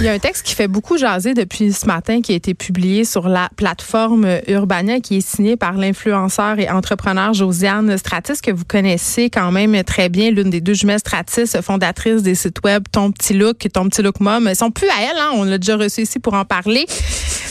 Il y a un texte qui fait beaucoup jaser depuis ce matin qui a été publié sur la plateforme Urbania qui est signé par l'influenceur et entrepreneur Josiane Stratis que vous connaissez quand même très bien, l'une des deux jumelles Stratis, fondatrice des sites web Ton Petit Look et Ton Petit Look Mom. Ils sont plus à elle, hein? on l'a déjà reçu ici pour en parler.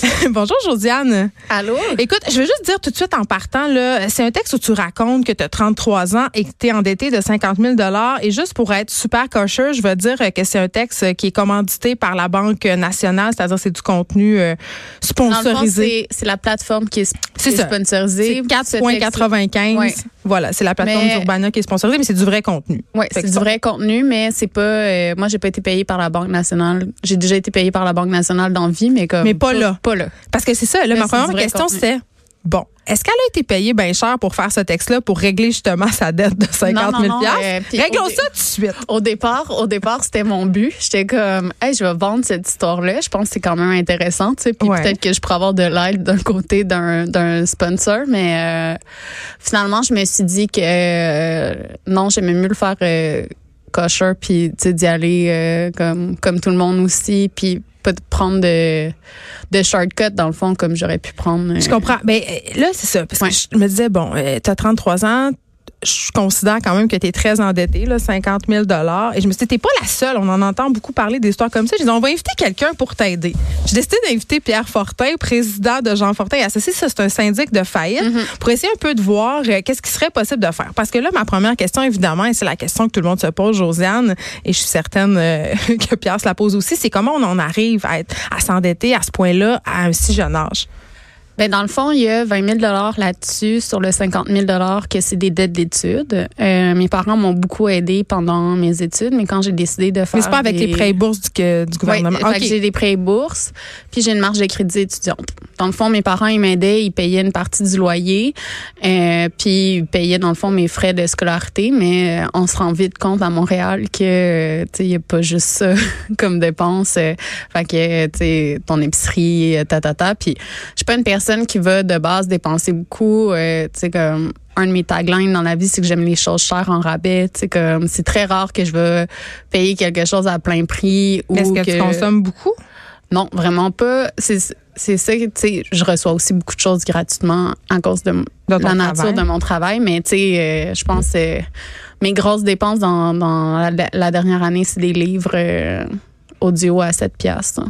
Bonjour Josiane. Allô? Écoute, je veux juste dire tout de suite en partant, c'est un texte où tu racontes que tu as 33 ans et que tu es endetté de 50 000 Et juste pour être super cocheux, je veux dire que c'est un texte qui est commandité par la Banque nationale, c'est-à-dire c'est du contenu euh, sponsorisé. C'est la plateforme qui est, qui est sponsorisée. C'est 4,95. Ouais. Voilà, c'est la plateforme d'Urbana qui est sponsorisée, mais c'est du vrai contenu. Oui, c'est du vrai contenu, mais c'est pas. euh, moi, j'ai pas été payée par la Banque nationale. J'ai déjà été payée par la Banque nationale dans vie, mais comme. Mais pas là. Pas là. Parce que c'est ça, là, ma première question, c'est bon, est-ce qu'elle a été payée bien cher pour faire ce texte-là pour régler justement sa dette de 50 000 Non, non, euh, Réglons ça tout de suite. Au départ, au départ, c'était mon but. J'étais comme, hey, je vais vendre cette histoire-là. Je pense que c'est quand même intéressant, tu sais. Puis Ouais. peut-être que je pourrais avoir de l'aide d'un côté d'un sponsor, mais euh, finalement, je me suis dit que euh, non, j'aimais mieux le faire euh, kosher, puis d'y aller euh, comme comme tout le monde aussi, puis pas de prendre de de shortcut dans le fond comme j'aurais pu prendre. euh, Je comprends. Mais euh, là, c'est ça. Parce Ouais. que je me disais, bon, tu as 33 ans. Je considère quand même que tu es très endetté, là, 50 000 Et je me suis dit, t'es pas la seule. On en entend beaucoup parler d'histoires comme ça. Je dis, on va inviter quelqu'un pour t'aider. J'ai décidé d'inviter Pierre Fortin, président de Jean Fortin et Associés. Ça, c'est un syndic de faillite, pour essayer un peu de voir euh, qu'est-ce qui serait possible de faire. Parce que là, ma première question, évidemment, et c'est la question que tout le monde se pose, Josiane, et je suis certaine euh, que Pierre se la pose aussi, c'est comment on en arrive à, être, à s'endetter à ce point-là à un si jeune âge? Ben, dans le fond, il y a 20 000 là-dessus sur le 50 000 que c'est des dettes d'études. Euh, mes parents m'ont beaucoup aidé pendant mes études, mais quand j'ai décidé de faire. Mais c'est pas avec des- les prêts et bourses du, que- du Ouais, gouvernement. fait que OK. j'ai des prêts et bourses, puis j'ai une marge de crédit étudiante. Dans le fond, mes parents, ils m'aidaient, ils payaient une partie du loyer, euh, puis ils payaient, dans le fond, mes frais de scolarité, mais euh, on se rend vite compte à Montréal que, euh, tu sais, il n'y a pas juste ça comme dépense. euh, fait que, tu sais, ton épicerie, ta, ta, ta. Puis je suis pas une personne qui va de base dépenser beaucoup, euh, tu sais, comme un de mes taglines dans la vie, c'est que j'aime les choses chères en rabais. Tu sais, comme c'est très rare que je vais payer quelque chose à plein prix ou Est-ce que, tu consommes beaucoup? non, vraiment pas. C'est c'est ça, tu sais, je reçois aussi beaucoup de choses gratuitement à cause de, la nature de mon travail, mais tu sais, euh, je pense que mes grosses dépenses dans, dans la, la dernière année, c'est des livres euh, audio à 7 piastres.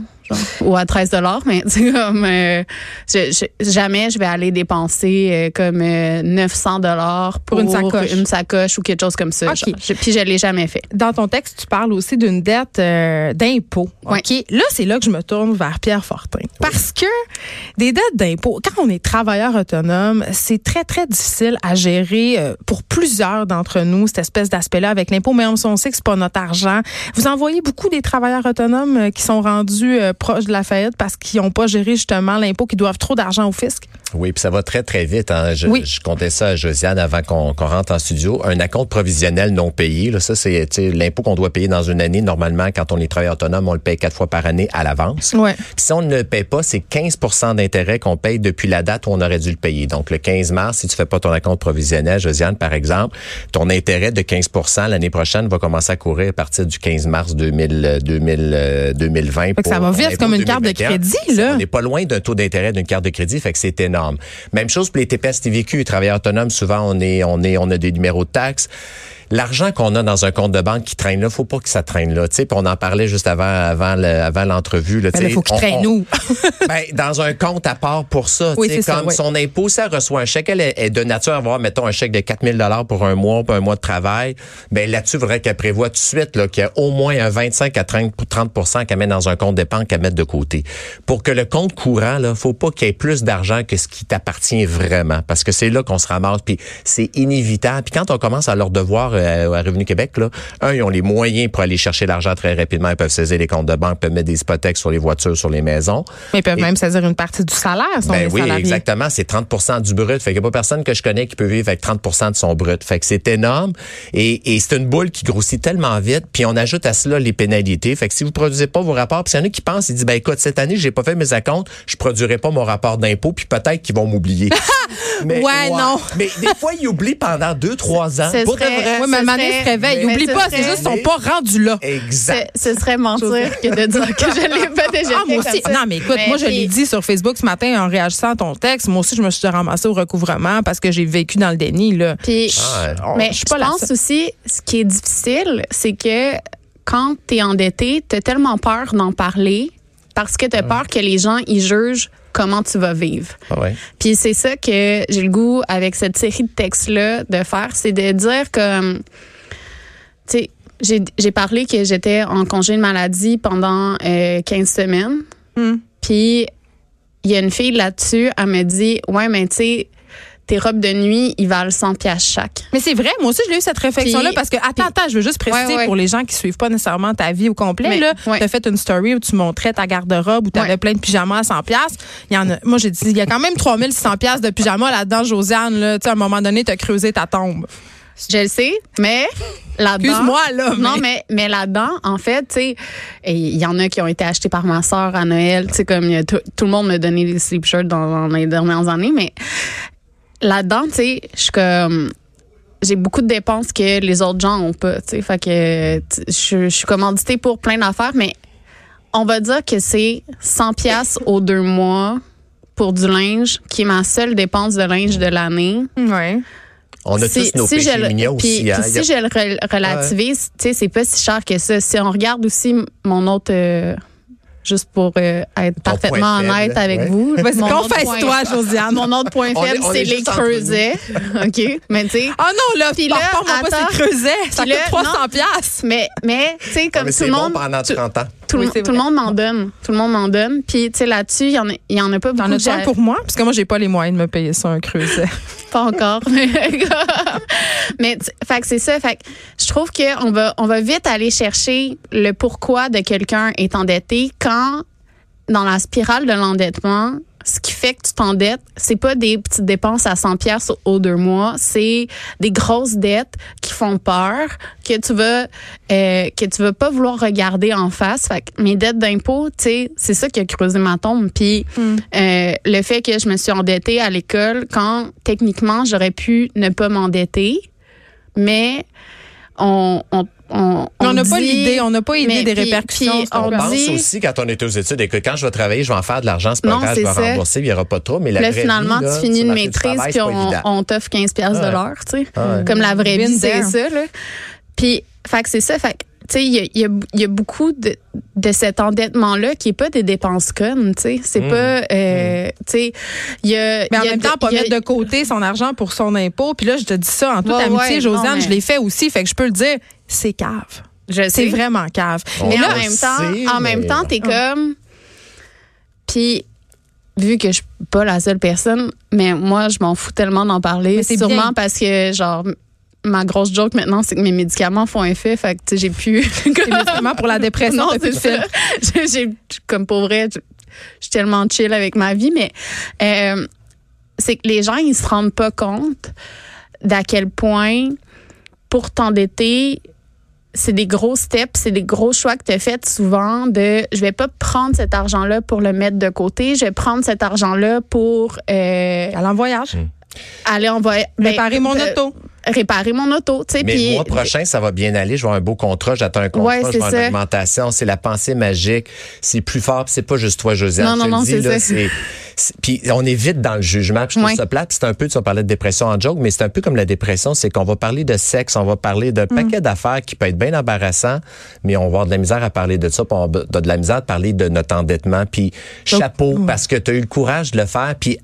Ou à 13 dollars, mais tu comme euh, je- je- jamais je vais aller dépenser euh, comme euh, 900 dollars Pour une sacoche. une sacoche ou quelque chose comme ça. Ok. genre. Je- puis je l'ai jamais fait. Dans ton texte, tu parles aussi d'une dette euh, d'impôt. Ouais. OK? Là, c'est là que je me tourne vers Pierre Fortin. Parce que des dettes d'impôt, quand on est travailleur autonome, c'est très, très difficile à gérer pour plusieurs d'entre nous, cette espèce d'aspect-là avec l'impôt. Mais on, on sait que c'est pas notre argent. Vous en voyez beaucoup des travailleurs autonomes qui sont rendus euh, proches de la faillite parce qu'ils n'ont pas géré justement l'impôt, qui doivent trop d'argent au fisc? Oui, puis ça va très, très vite. Hein. Je, Oui. je comptais ça à Josiane avant qu'on rentre en studio. Un acompte provisionnel non payé, là, ça, c'est l'impôt qu'on doit payer dans une année. Normalement, quand on est travailleur autonome, on le paye quatre fois par année à l'avance. Ouais. Puis si on ne le paye pas, c'est 15% d'intérêt qu'on paye depuis la date où on aurait dû le payer. Donc, le 15 mars, si tu fais pas ton acompte provisionnel, Josiane, par exemple, ton intérêt de 15% l'année prochaine va commencer à courir à partir du 15 mars 2000, euh, 2000, euh, 2020. Fait que ça va vite, impôt comme une carte de 2021. crédit, là. On n'est pas loin d'un taux d'intérêt d'une carte de crédit, fait que c'est énorme. Même chose pour les TPS TVQ, travailleurs autonomes, souvent on est, on est, on a des numéros de taxes. L'argent qu'on a dans un compte de banque qui traîne là, faut pas que ça traîne là. Tu on en parlait juste avant, avant, le- avant l'entrevue. là, Ben sais, faut qu'il traîne où? ben, dans un compte à part pour ça. Oui, ça, comme oui. son impôt, ça reçoit un chèque, elle est, est de nature à avoir, mettons, un chèque de 4000 dollars pour un mois, pour un mois de travail. Ben, là-dessus, il faudrait qu'elle prévoie tout de suite, là, qu'il y a au moins un 25 à 30, 30 qu'elle met dans un compte d'épargne qu'elle mette de côté. Pour que le compte courant, là, faut pas qu'il y ait plus d'argent que ce qui t'appartient vraiment. Parce que c'est là qu'on se ramasse. Puis c'est inévitable. Puis quand on commence à leur devoir euh, à Revenu Québec, là, un, ils ont les moyens pour aller chercher l'argent très rapidement. Ils peuvent saisir les comptes de banque, peuvent mettre des hypothèques sur les voitures, sur les maisons. Mais ils peuvent Et- même saisir une partie du salaire, si Ben oui, exactement. C'est 30% du brut. Fait qu'il n'y a pas personne que je connais qui peut vivre avec 30% de son brut. Fait que c'est énorme. Et, et c'est une boule qui grossit tellement vite. Puis on ajoute à cela les pénalités. Fait que si vous produisez pas vos rapports, puis il y en a qui pensent, ils disent, ben écoute, cette année, j'ai pas fait mes acomptes, je produirai pas mon rapport d'impôt, puis peut-être qu'ils vont m'oublier. Mais- Ouais, non. Mais des fois, ils oublient pendant deux, trois ans. Pour de serait- vrai. Oui, mais Ce Mané serait- se réveille. mais Oublie ce pas, c'est juste qu'ils sont pas rendus là. Exact. Ce, serait mentir que de dire que je l'ai pas déjà Ah, fait moi comme aussi. ça. Non, mais écoute, moi, je l'ai dit sur Facebook ce matin en réagissant à ton texte. Moi aussi, je me suis ramassée au recouvrement parce que j'ai vécu dans le déni, là. Puis, Ah, on- mais je pense seule. aussi, ce qui est difficile, c'est que quand tu es endetté, tu as tellement peur d'en parler parce que tu as peur que les gens ils jugent comment tu vas vivre. Ah ouais. Puis c'est ça que j'ai le goût avec cette série de textes-là de faire, c'est de dire que, tu sais, j'ai parlé que j'étais en congé de maladie pendant euh, 15 semaines. Hmm. Puis il y a une fille là-dessus, elle me dit, ouais, mais tu sais, tes robes de nuit, ils valent 100 pièces chaque. Mais c'est vrai, moi aussi, je l'ai eu cette réflexion-là Puis- parce que, attends, puis- attends, je veux juste préciser Ouais, ouais. pour les gens qui suivent pas nécessairement ta vie au complet, Mais- là. ouais. Tu as fait une story où tu montrais ta garde-robe où tu avais plein de pyjamas à 100 pièces. Il y en a, moi, j'ai dit, il y a quand même 3600 pièces de pyjamas là-dedans, Josiane, là. Tu sais, à un moment donné, tu as creusé ta tombe. Je le sais, mais là-dedans. Excuse-moi, là. Non, mais, mais là-dedans, en fait, tu sais, il y en a qui ont été achetés par ma sœur à Noël. Tu sais, comme tout, tout le monde me donnait des sleep shirts dans, dans les dernières années, mais là-dedans, tu sais, je suis comme. J'ai beaucoup de dépenses que les autres gens ont pas, tu sais. Fait que je suis commanditée pour plein d'affaires, mais on va dire que c'est 100 pièces aux deux mois pour du linge, qui est ma seule dépense de linge de l'année. Ouais. On a Si- tous nos si péchés je le- mignons puis- aussi. hein. puis a- si je le rel- relativise, tu sais, c'est pas si cher que ça. Si on regarde aussi mon autre, euh, juste pour euh, être Ton parfaitement honnête faible, avec ouais. vous. Confesse-toi, point- Josiane. Mon autre point faible, c'est est les creusets. OK? Mais tu sais, Oh non, là, Puis là, pas, attends. c'est creuset. Ça coûte là, 300 non. pièces. mais, mais tu sais, Ah, comme mais tout c'est le bon monde. pendant tout- 30 ans. Tout, le- Oui, c'est tout le vrai. monde m'en donne. Tout le monde m'en donne. Puis, tu sais, là-dessus, il y, en a- il y en a pas beaucoup. T'en un j'a- pour moi? Parce que moi, j'ai pas les moyens de me payer ça, un creuset. Pas encore. Mais tu- fait que c'est ça. Fait que je trouve qu'on va, on va vite aller chercher le pourquoi de quelqu'un est endetté quand, dans la spirale de l'endettement, ce qui fait que tu t'endettes, c'est pas des petites dépenses à 100 pièces aux deux mois, c'est des grosses dettes qui font peur, que tu vas euh, que tu vas pas vouloir regarder en face. Fait que mes dettes d'impôt, tu sais, c'est ça qui a creusé ma tombe. Puis euh, le fait que je me suis endettée à l'école quand techniquement j'aurais pu ne pas m'endetter, mais on on on, n'a pas l'idée, on n'a pas idée des puis- répercussions. puis on pense dit- aussi quand on est aux études, écoute, quand je vais travailler, je vais en faire de l'argent, c'est pas Non, grave, je vais ça. rembourser, il n'y aura pas de trop. Mais la Là, vraie finalement, vie, là, tu finis une maîtrise puis on, on t'offre 15 pièces de Ouais. l'heure, tu sais. Ouais. Comme la vraie Been vie, c'est ça, là. Puis, fait que c'est ça. Fait que, tu sais, il y a, y y beaucoup de, de cet endettement-là qui est pas des dépenses connes, tu sais. C'est pas, euh, tu sais, il y a... Mais en y a même temps, de- pas mettre de côté son argent pour son impôt. Puis là, je te dis ça en toute Ouais, amitié, ouais, Josiane, non, mais- je l'ai fait aussi. Fait que je peux le dire, c'est cave. Je C'est vraiment cave. On Mais en même temps, sait, en même temps, t'es comme. Puis, vu que je suis pas la seule personne, mais moi, je m'en fous tellement d'en parler. Mais c'est Sûrement bien. parce que, genre, ma grosse joke maintenant, c'est que mes médicaments font effet. Fait que, tu sais, j'ai pu. C'est médicaments pour la dépression. non, plus c'est ça. fil. J'ai- j'ai- comme pour vrai, je je suis tellement chill avec ma vie, mais euh, c'est que les gens, ils se rendent pas compte d'à quel point, pour t'endetter, c'est des gros steps, c'est des gros choix que tu as fait souvent de je vais pas prendre cet argent-là pour le mettre de côté, je vais prendre cet argent-là pour euh, Aller en voyage. aller en voyage. Réparer mon auto. Réparer mon auto, tu sais. Mais puis- le mois prochain, ça va bien aller. Je vais avoir un beau contrat. J'attends un contrat. Ouais, je c'est vais avoir une ça. augmentation. C'est la pensée magique. C'est plus fort. C'est pas juste toi, Josiane. Non, Je non, te non, le dis, c'est Puis on est vite dans le jugement. Puis je trouve Ouais. ça plate. C'est un peu, tu vas parler de dépression en joke, mais c'est un peu comme la dépression. C'est qu'on va parler de sexe, on va parler d'un paquet d'affaires qui peut être bien embarrassant, mais on va avoir de la misère à parler de ça. Puis on va de la misère à parler de notre endettement. Puis chapeau, parce que tu as eu le courage de le faire. Puis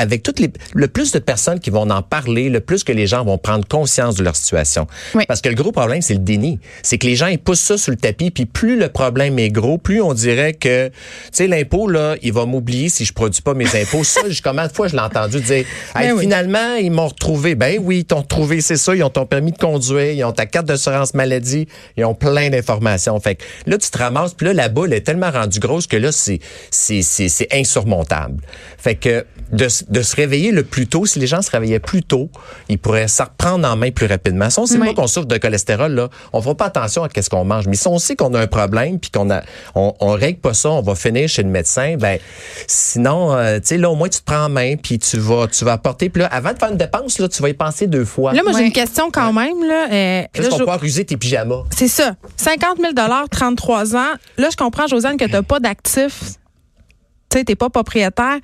avec toutes les, le plus de personnes qui vont en parler, le plus que les gens vont prendre conscience de leur situation. Oui. Parce que le gros problème, c'est le déni. C'est que les gens, ils poussent ça sur le tapis, puis plus le problème est gros, plus on dirait que, tu sais, l'impôt, là, il va m'oublier si je produis pas mes impôts. ça, je- combien de fois je l'ai entendu dire, Hey, Ben oui. finalement, ils m'ont retrouvé. Ben oui, ils t'ont retrouvé, c'est ça. Ils ont ton permis de conduire, ils ont ta carte d'assurance maladie, ils ont plein d'informations. Fait que là, tu te ramasses, puis là, la boule est tellement rendue grosse que là, c'est, c'est, c'est, c'est insurmontable. Fait que de, de se réveiller le plus tôt, si les gens se réveillaient plus tôt, ils pourraient s'en reprendre en main plus rapidement. Si on sait Oui. pas qu'on souffre de cholestérol, là, on fera pas attention à qu'est-ce qu'on mange. Mais si on sait qu'on a un problème, puis qu'on a, on, on règle pas ça, on va finir chez le médecin, ben, sinon, euh, tu sais, là, au moins, tu te prends en main, puis tu vas, tu vas apporter. Puis là, avant de faire une dépense, là, tu vas y penser deux fois. Là, moi, j'ai Ouais. une question quand même. Là, Euh, Juste là, pour je- pouvoir user tes pyjamas. C'est ça. 50 000 33 ans. Là, je comprends, Josiane, que tu n'as pas d'actifs. Tu sais, tu n'es pas propriétaire.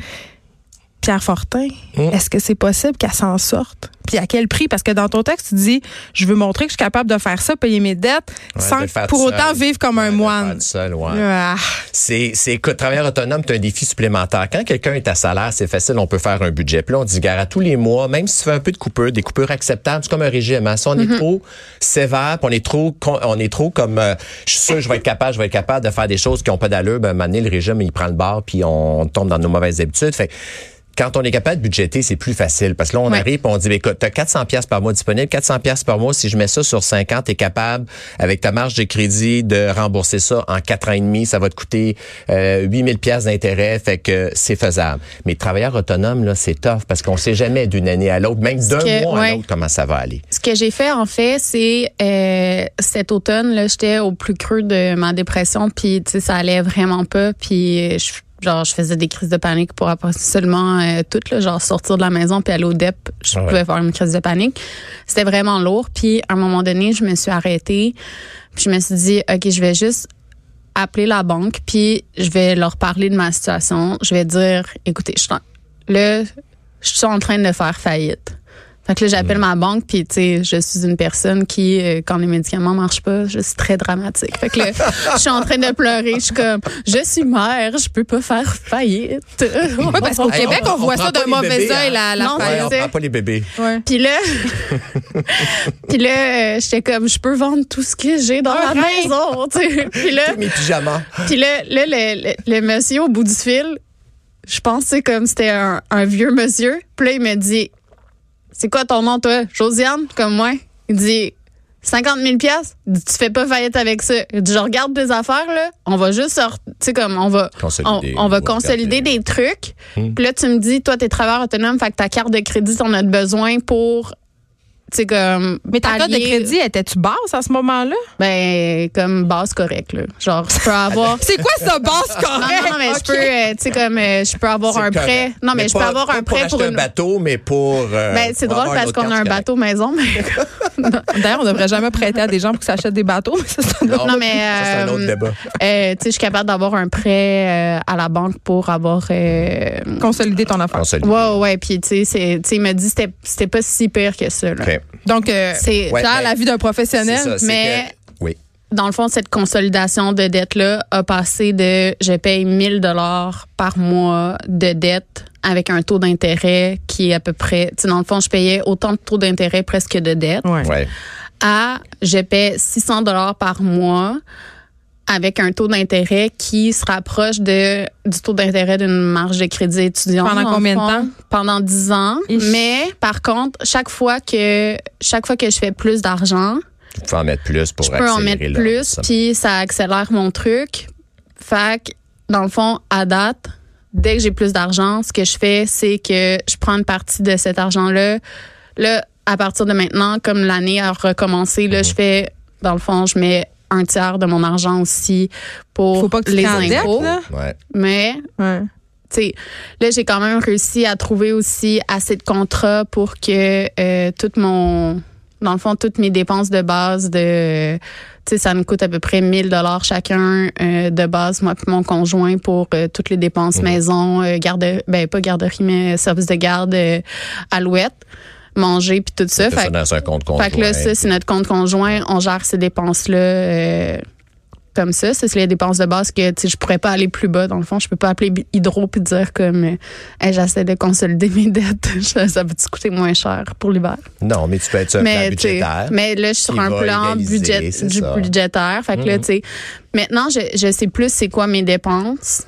Pierre Fortin, Mm. est-ce que c'est possible qu'elle s'en sorte? Puis à quel prix? Parce que dans ton texte, tu dis, je veux montrer que je suis capable de faire ça, payer mes dettes, Ouais, sans de pour autant vivre comme Ouais, un moine. ouais. Ah. C'est, c'est, écoute, travailleur autonome, c'est un défi supplémentaire. Quand quelqu'un est à salaire, c'est facile, on peut faire un budget. Puis là, on dit, gare, à tous les mois, même si tu fais un peu de coupure, des coupures acceptables, c'est comme un régime. Hein. Si on est trop sévère, puis on est trop, on est trop comme, euh, je suis sûr, que je vais être capable, je vais être capable de faire des choses qui ont pas d'allure, ben, à un moment donné, le régime, il prend le bar, puis on tombe dans nos mauvaises habitudes. Fait quand on est capable de budgéter, c'est plus facile parce que là, on Ouais. arrive et on dit, écoute, tu as 400 pièces par mois disponible, 400 pièces par mois, si je mets ça sur 5 ans, tu es capable, avec ta marge de crédit, de rembourser ça en 4 ans et demi. Ça va te coûter euh, 8000 pièces d'intérêt, fait que c'est faisable. Mais travailleur autonome, là, c'est tough parce qu'on sait jamais d'une année à l'autre, même d'un mois à l'autre, comment ça va aller. Ce que j'ai fait en fait, c'est euh, cet automne là, j'étais au plus creux de ma dépression, puis tu sais ça allait vraiment pas, puis euh, je genre je faisais des crises de panique pour après seulement euh, tout là, genre sortir de la maison puis aller au DEP, je Ah ouais. pouvais faire une crise de panique. C'était vraiment lourd, puis à un moment donné, je me suis arrêtée, puis je me suis dit OK, je vais juste appeler la banque, puis je vais leur parler de ma situation, je vais dire écoutez, je suis en- là je suis en train de faire faillite. Fait que là, j'appelle ma banque, puis tu sais, je suis une personne qui, euh, quand les médicaments marchent pas, je suis très dramatique. Fait que là, je suis en train de pleurer. Je suis comme, je suis mère, je peux pas faire faillite. Oui, parce qu'au Québec, on, on voit ça d'un mauvais œil, hein. la, la Non, faillite. Ouais, on prend pas les bébés. Ouais. Puis là, puis là, euh, j'étais comme, je peux vendre tout ce que j'ai dans la maison, tu sais. Puis là, Mes pyjamas. puis là, là, le, le, le monsieur au bout du fil, je pensais comme c'était un, un vieux monsieur. Puis là, il me dit, c'est quoi ton nom, toi? Josiane, comme moi. Il dit, 50 000 piastres? Il dit, tu fais pas faillite avec ça. Il dit, je regarde tes affaires, là. On va juste sortir, tu sais, comme, on va, on, Consolider, on va on va consolider regarder. des trucs. Hmm. Puis là, tu me dis, toi, t'es travailleur autonome, fait que ta carte de crédit, t'en as besoin pour, tu sais, comme. Mais ta carte de crédit, étais-tu basse à ce moment-là? Ben, comme base correcte, là. Genre, je peux avoir. C'est quoi ça, basse correcte? non, non, mais je peux, euh, tu sais, comme, euh, je peux avoir C'est un correct. prêt. Non, mais, je peux pas- avoir un prêt pour une. un bateau, mais pour. euh, Ben, c'est drôle parce qu'on a un bateau maison, mais. D'ailleurs, on devrait jamais prêter à des gens pour qu'ils s'achètent des bateaux. Mais ça, c'est un autre- Non, mais. Ça, c'est un autre euh, débat. euh, tu sais, je suis capable d'avoir un prêt euh, à la banque pour avoir. euh, Consolider ton affaire. Consolider. Ouais, ouais. Puis, tu sais, il m'a dit que c'était- c'était pas si pire que ça, là. Donc, euh, C'est. Ouais, faire ben, la vie d'un professionnel. Ça, mais- que- oui. dans le fond, cette consolidation de dette-là a passé de je paye 1000 dollars par mois de dette avec un taux d'intérêt qui est à peu près, tu sais, dans le fond, je payais autant de taux d'intérêt presque que de dette, Ouais. Ouais. à je paie 600 dollars par mois avec un taux d'intérêt qui se rapproche de du taux d'intérêt d'une marge de crédit étudiant. Pendant combien de temps? Pendant 10 ans. Ich. Mais par contre, chaque fois que chaque fois que je fais plus d'argent, Tu peux en mettre plus pour je peux en accélérer mettre plus, ça. puis ça accélère mon truc. Fait que, dans le fond, à date, dès que j'ai plus d'argent, ce que je fais, c'est que je prends une partie de cet argent-là. Là, à partir de maintenant, comme l'année a recommencé, Mhm. là, je fais, dans le fond, je mets un tiers de mon argent aussi pour Faut pas que tu les impôts. là. Ouais. Mais Ouais. tu sais, là, j'ai quand même réussi à trouver aussi assez de contrats pour que euh, tout mon, dans le fond, toutes mes dépenses de base de, tu sais, ça me coûte à peu près 1000 dollars chacun euh, de base, moi puis mon conjoint pour euh, toutes les dépenses maison, euh, garde, ben pas garderie, mais service de garde, euh, alouette, manger puis tout ça. Ça Fait, dans un compte conjoint. fait que là, ça, c'est notre compte conjoint. On gère ces dépenses-là. euh, comme ça. Ça, c'est les dépenses de base que je pourrais pas aller plus bas. Dans le fond, je peux pas appeler Hydro puis dire comme euh, Hey, j'essaie de consolider mes dettes. ça va te coûter moins cher pour l'hiver? Non, mais tu peux être sur un plan Mais, budgétaire. mais là, je suis sur un plan budget, du ça. budgétaire. Fait que là, Mhm. tu sais, maintenant, je, je sais plus c'est quoi mes dépenses.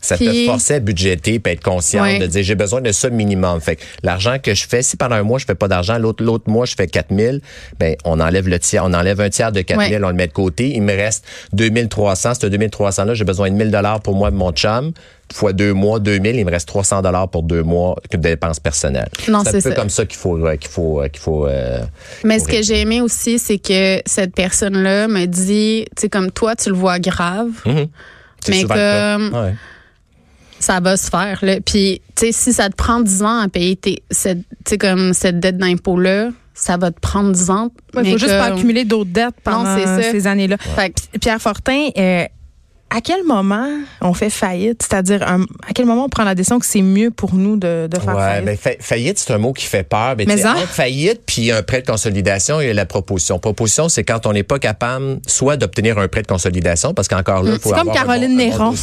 Ça Puis- te forçait à budgéter puis être conscient de dire j'ai besoin de ça minimum. Fait que l'argent que je fais, si pendant un mois je fais pas d'argent, l'autre l'autre mois je fais 4000, ben on enlève le tiers, on enlève un tiers de 4000, Ouais. on le met de côté, il me reste 2300, ce 2300 là, j'ai besoin de 1000 dollars pour moi et mon chum. Fois deux mois, 2000, il me reste 300 dollars pour deux mois de dépenses personnelles. Non, c'est un c'est peu ça. comme ça qu'il faut euh, qu'il faut euh, qu'il faut euh, Mais faut ce que j'ai aimé aussi, c'est que cette personne-là me dit, tu sais, comme toi, tu le vois grave, Mhm. C'est mais comme. Ça va se faire. Là. Puis, tu sais, si ça te prend 10 ans à payer tes, cette, comme cette dette d'impôt-là, ça va te prendre 10 ans. Il mais faut juste pas accumuler d'autres dettes pendant ces années-là. Fait que- Pierre Fortin, euh, à quel moment on fait faillite? C'est-à-dire, un- à quel moment on prend la décision que c'est mieux pour nous de, de faire Ouais, faillite? ben, fa- faillite, c'est un mot qui fait peur. Mais, Mais en- entre faillite puis un prêt de consolidation, il y a la proposition. Proposition, c'est quand on n'est pas capable soit d'obtenir un prêt de consolidation, parce qu'encore là, il faut C'est comme Caroline Néron.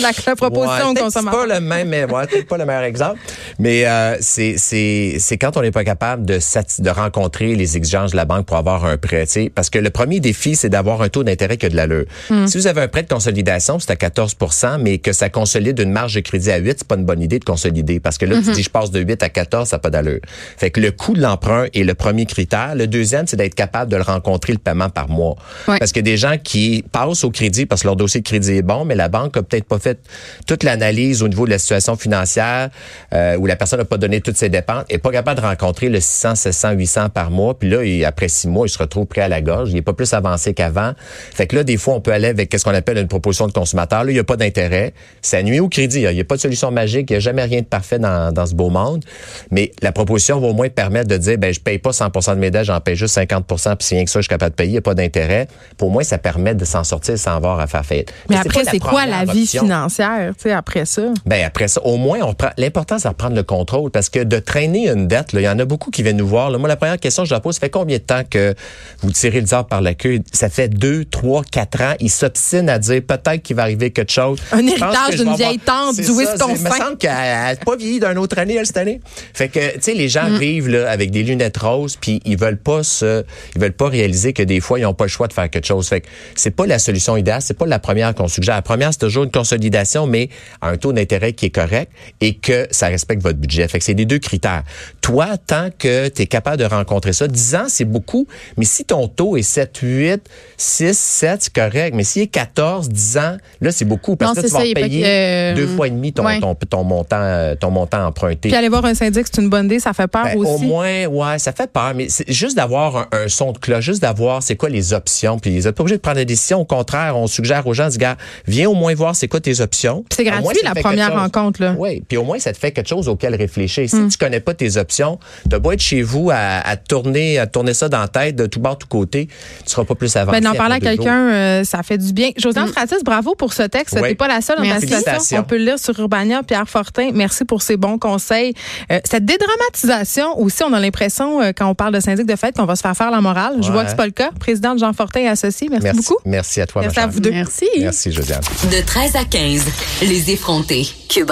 la, la proposition Ouais. C'est pas le même, mais ouais, peut-être pas le meilleur exemple. Mais euh, c'est quand on n'est pas capable de de rencontrer les exigences de la banque pour avoir un prêt. Parce que le premier défi, c'est d'avoir un taux d'intérêt qui a de l'allure. Hmm. Si vous avez un prêt de consolidation, c'est à 14 mais que ça consolide une marge de crédit à 8, c'est pas une bonne idée de consolider. Parce que là, Mhm. tu dis je passe de 8 à 14, ça n'a pas d'allure. Fait que le coût de l'emprunt est le premier critère. Le deuxième, c'est d'être capable de le rencontrer le paiement par mois. Ouais. Parce que des gens qui passent au crédit parce que leur dossier de crédit est bon, mais la banque a peut-être pas fait toute l'analyse au niveau de la situation financière, euh, où la personne n'a pas donné toutes ses dépenses, est pas capable de rencontrer le 600, 700, 800 par mois, puis là, il- après six mois, il se retrouve prêt à la gorge. Il est pas plus avancé qu'avant. Fait que là, des fois, on peut aller avec ce qu'on appelle une proposition de consommateur. Là, il n'y a pas d'intérêt. Ça nuit au crédit. hein. Il n'y a pas de solution magique. Il n'y a jamais rien de parfait dans, dans ce beau monde. Mais la proposition va au moins permettre de dire, ben, je paye pas 100% de mes dettes, j'en paye juste 50% puis c'est rien que ça, je suis capable de payer, il n'y a pas d'intérêt. Pour moi, ça permet de s'en sortir sans avoir à faire faillite. Mais après, c'est quoi la vie option. financière, tu sais, après ça? Ben après ça, au moins, on prend. L'important, c'est de reprendre le contrôle parce que de traîner une dette, il y en a beaucoup qui viennent nous voir. là. Moi, la première question que je leur pose, ça fait combien de temps que vous tirez le diable par la queue? Ça fait deux, trois, quatre ans. Ils s'obstinent à dire peut-être qu'il va arriver quelque chose. Un héritage d'une vieille tante du Wisconsin. c'est- Il me semble qu'elle n'a pas vieilli d'une autre année elle, cette année. Fait que tu sais, les Mm. gens vivent là avec des lunettes roses, puis ils veulent pas se, ils veulent pas réaliser que des fois ils n'ont pas le choix de faire quelque chose. Fait que c'est pas la solution idéale, c'est pas la première qu'on suggère. La première, c'est toujours une consolidation, mais à un taux d'intérêt qui est correct et que ça respecte votre budget. Fait que c'est les deux critères. Toi, tant que tu es capable de rencontrer ça, 10 ans, c'est beaucoup, mais si ton taux est 7, 8, 6, 7, c'est correct. Mais s'il est 14, 10 ans, là, c'est beaucoup parce Non, que là, tu vas ça, payer que, euh, deux fois et demi ton, ouais. ton, ton montant, euh, ton montant emprunté. Puis aller voir un syndic, c'est une bonne idée, ça fait peur Ben, aussi. au moins, ouais, ça fait peur, mais c'est juste d'avoir un, un son de cloche, juste d'avoir c'est quoi les options. Puis vous n'êtes pas obligé de prendre la décision. Au contraire, on suggère aux gens, dis, gars, viens au moins voir c'est quoi tes options. Puis c'est moins, gratuit, la première rencontre, là. Oui, puis au moins, ça te fait quelque chose auquel réfléchir. Si Hmm. tu connais pas tes options, tu beau être chez vous à, à tourner à tourner ça dans la tête de tout bord, tout côté, tu seras pas plus avancé. Ben, d'en parler à quelqu'un, euh, ça fait du bien. Josiane Francis, bravo pour ce texte. Oui. T'es pas la seule dans ta situation. On peut le lire sur Urbania. Pierre Fortin, merci pour ces bons conseils. Euh, cette dédramatisation aussi, on a l'impression, euh, quand on parle de syndic de fête, qu'on va se faire faire la morale. Je vois que c'est pas le cas. Président Jean Fortin et associé, merci, Merci beaucoup. Merci à toi, Merci ma à vous deux. Merci. Merci, Josiane. De 13 à 15, les effrontés. Cube